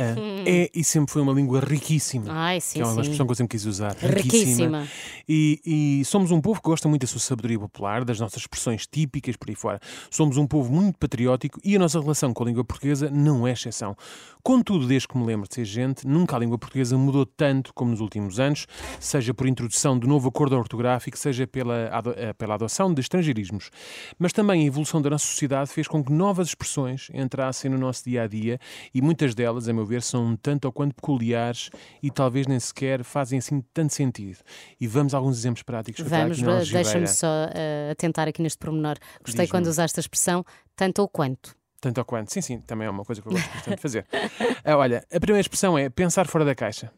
ah, é e sempre foi uma língua riquíssima. Ai, sim, que é uma sim. expressão que eu sempre quis usar. Riquíssima. E, e somos um povo que gosta muito da sua sabedoria popular, das nossas expressões típicas por aí fora. Somos um povo muito patriótico e a nossa relação com a língua portuguesa não é exceção. Contudo, desde que me lembro de ser gente, nunca a língua portuguesa mudou tanto como nos últimos anos, seja por introdução de novo acordo ortográfico, seja pela, eh, pela adoção de estrangeirismos. Mas também a evolução da nossa sociedade fez com que novas expressões entrassem no nosso dia a dia e muitas delas, a meu ver, são um tanto ou quanto peculiares e talvez nem sequer fazem assim tanto sentido. E vamos a alguns exemplos práticos. Vamos, deixa-me só uh, atentar aqui neste pormenor. Gostei quando usaste a expressão tanto ou quanto. Tanto ou quanto. Sim, sim, também é uma coisa que eu gosto bastante de fazer. Ah, olha, a primeira expressão é pensar fora da caixa.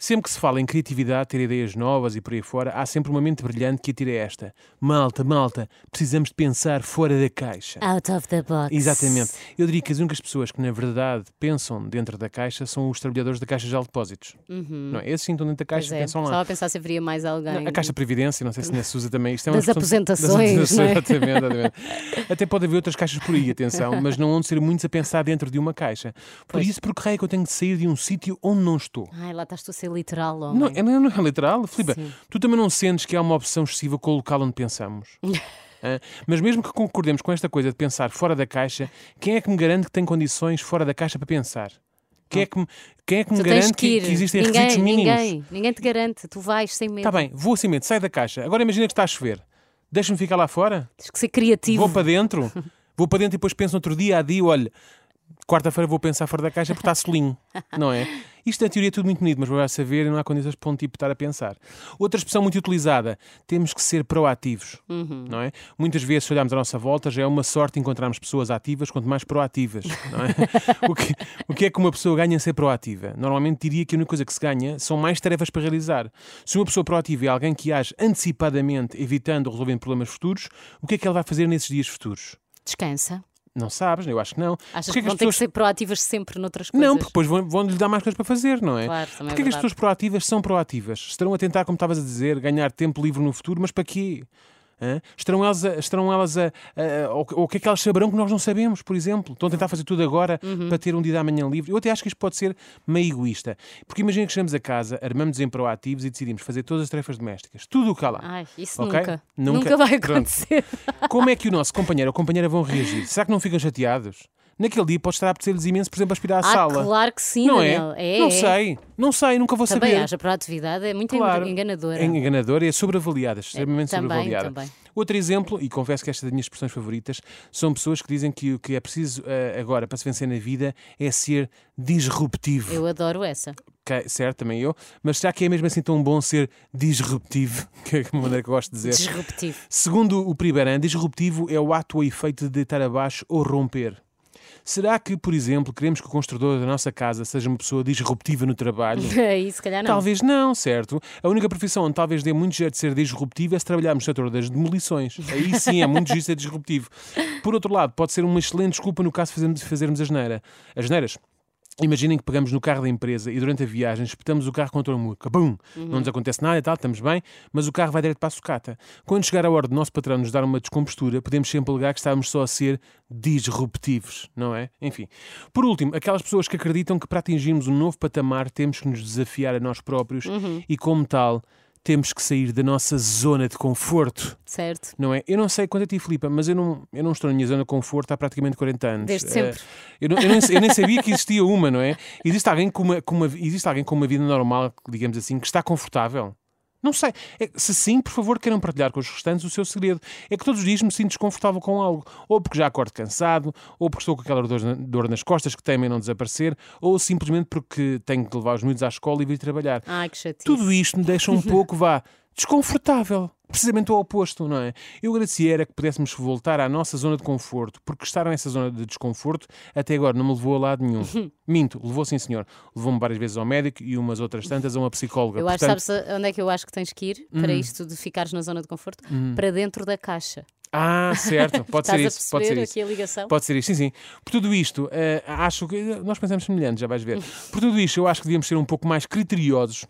Sempre que se fala em criatividade, ter ideias novas e por aí fora, há sempre uma mente brilhante que atira esta. Malta, malta, precisamos de pensar fora da caixa. Out of the box. Exatamente. Eu diria que as únicas pessoas que, na verdade, pensam dentro da caixa são os trabalhadores da Caixa de Depósitos. Não é? Esses sim estão dentro da caixa Uhum. E é. pensam Estava lá. a pensar se haveria mais alguém. A Caixa de Previdência, não sei se ainda se usa também. Isto é uma Das aposentações, Das não é? exatamente, exatamente. Até pode haver outras caixas por aí, atenção, mas não vão ser muitos a pensar dentro de uma caixa. Por Pois. isso, por que raio é que eu tenho de sair de um sítio onde não estou? Ai, lá estás tu a ser literal, homem. Não, é- não, não é literal, Filipe. Sim. Tu também não sentes que há uma opção excessiva com o local onde pensamos? Mas mesmo que concordemos com esta coisa de pensar fora da caixa, quem é que me garante que tem condições fora da caixa para pensar? Quem é que me, quem é que me garante que ir. que, existem ninguém, requisitos mínimos? Ninguém, ninguém te garante. Tu vais sem medo. Está bem, vou assim mesmo, sai da caixa. Agora imagina que está a chover. Deixa-me ficar lá fora? Tens que ser criativo. Vou para dentro? Vou para dentro e depois penso no outro dia a dia, olha, quarta-feira vou pensar fora da caixa porque está solinho, não é? Isto na teoria é tudo muito bonito, mas vai saber e não há condições para um tipo estar a pensar. Outra expressão muito utilizada, temos que ser proativos, não é? Muitas vezes, se olharmos à nossa volta, já é uma sorte encontrarmos pessoas ativas quanto mais proativas, não é? o, que, o que é que uma pessoa ganha em ser proativa? Normalmente diria que a única coisa que se ganha são mais tarefas para realizar. Se uma pessoa proativa é alguém que age antecipadamente, evitando ou resolvendo problemas futuros, o que é que ela vai fazer nesses dias futuros? Descansa. Não sabes, eu acho que não. Achas Porquê que vão as ter que ser proativas sempre noutras coisas? Não, porque depois vão- vão-lhe dar mais coisas para fazer, não é? Claro, também é Porquê que as pessoas proativas são proativas? Estarão a tentar, como estavas a dizer, ganhar tempo livre no futuro, mas para quê? Hã? Estarão elas, a, estarão elas a, a- ou, ou o que é que elas saberão que nós não sabemos, por exemplo? Estão a tentar fazer tudo agora Uhum. para ter um dia da manhã livre. Eu até acho que isto pode ser meio egoísta. Porque imagina que chegamos a casa, armamos em proativos e decidimos fazer todas as tarefas domésticas. Tudo o que há lá. Ai, isso Ok? nunca. Nunca. Nunca vai Pronto. acontecer. Como é que o nosso companheiro ou companheira vão reagir? Será que não ficam chateados? Naquele dia pode estar a apetecer-lhes imenso, por exemplo, a aspirar a Ah, sala. claro que sim, Não é? É, não é. sei, não sei, nunca vou Também saber. haja proatividade, é muito Claro. enganadora. É enganadora e é sobreavaliada, extremamente também, sobreavaliada. também. Outro exemplo, e confesso que esta é das minhas expressões favoritas, são pessoas que dizem que o que é preciso eh, agora para se vencer na vida é ser disruptivo. Eu adoro essa. Ok, certo, também eu. Mas será que é mesmo assim tão bom ser disruptivo? Que é uma maneira que eu gosto de dizer. Disruptivo. Segundo o Priberan, disruptivo é o ato ou efeito de deitar abaixo ou romper. Será que, por exemplo, queremos que o construtor da nossa casa seja uma pessoa disruptiva no trabalho? Aí, se calhar não. Talvez não, certo? A única profissão onde talvez dê muito jeito de ser disruptivo é se trabalharmos no setor das demolições. Aí sim é muito justo ser disruptivo. Por outro lado, pode ser uma excelente desculpa no caso de fazermos, as neiras. As neiras. Imaginem que pegamos no carro da empresa e durante a viagem espetamos o carro contra o muro. Cabum! Não nos acontece nada e tal, estamos bem, mas o carro vai direto para a sucata. Quando chegar a hora do nosso patrão nos dar uma descompostura, podemos sempre alegar que estávamos só a ser disruptivos, não é? Enfim. Por último, aquelas pessoas que acreditam que para atingirmos um novo patamar temos que nos desafiar a nós próprios e, como tal, temos que sair da nossa zona de conforto. Certo. Não é? Eu não sei quanto a ti, Filipa, mas eu não, eu não estou na minha zona de conforto há praticamente 40 anos. Desde Eh, sempre. eu, não- eu nem, eu nem sabia que existia uma, não é? Existe alguém, com uma, com uma, existe alguém com uma vida normal, digamos assim, que está confortável? Não sei. É- se sim, por favor, queiram partilhar com os restantes o seu segredo. É que todos os dias me sinto desconfortável com algo. Ou porque já acordo cansado, ou porque estou com aquela dor, dor nas costas que temem não desaparecer, ou simplesmente porque tenho que levar os miúdos à escola e vir trabalhar. Ai, que chatice. Tudo isto me deixa um pouco, vá, desconfortável. Precisamente o oposto, não é? Eu agradecia era que pudéssemos voltar à nossa zona de conforto, porque estar nessa zona de desconforto até agora não me levou a lado nenhum. Minto, levou sim, senhor. Levou-me várias vezes ao médico e umas outras tantas a uma psicóloga. Eu acho, Portanto, Hum. sabes onde é que eu acho que tens que ir para isto de ficares na zona de conforto? Para dentro da caixa. Ah, certo, pode ser isso. Pode ser isso. aqui a ligação? Pode ser isto, sim, sim. Por tudo isto, eh, acho que. Nós pensamos semelhante, já vais ver. Por tudo isto, eu acho que devíamos ser um pouco mais criteriosos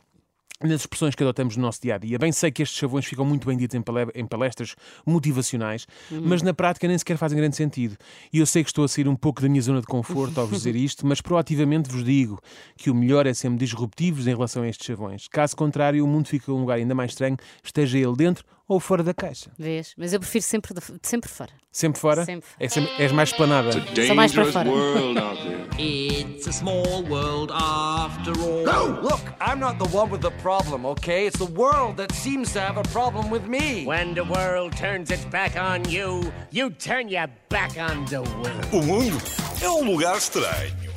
nas expressões que adotamos no nosso dia a dia. Bem sei que estes chavões ficam muito bem ditos em pale- em palestras motivacionais, mas na prática nem sequer fazem grande sentido. E eu sei que estou a sair um pouco da minha zona de conforto ao vos dizer isto, mas proativamente vos digo que o melhor é sermos disruptivos em relação a estes chavões. Caso contrário, o mundo fica um lugar ainda mais estranho, esteja ele dentro ou fora da caixa. Vês? Mas eu prefiro sempre, de- sempre fora. Sempre fora? Sempre fora. É sempre- és mais esplanada. Só mais para Dangerous fora. It's a small world after all. No, look, I'm not the one with the problem, okay? It's the world that seems to have a problem with me. When the world turns its back on you, you turn your back on the world. O mundo é um lugar estranho.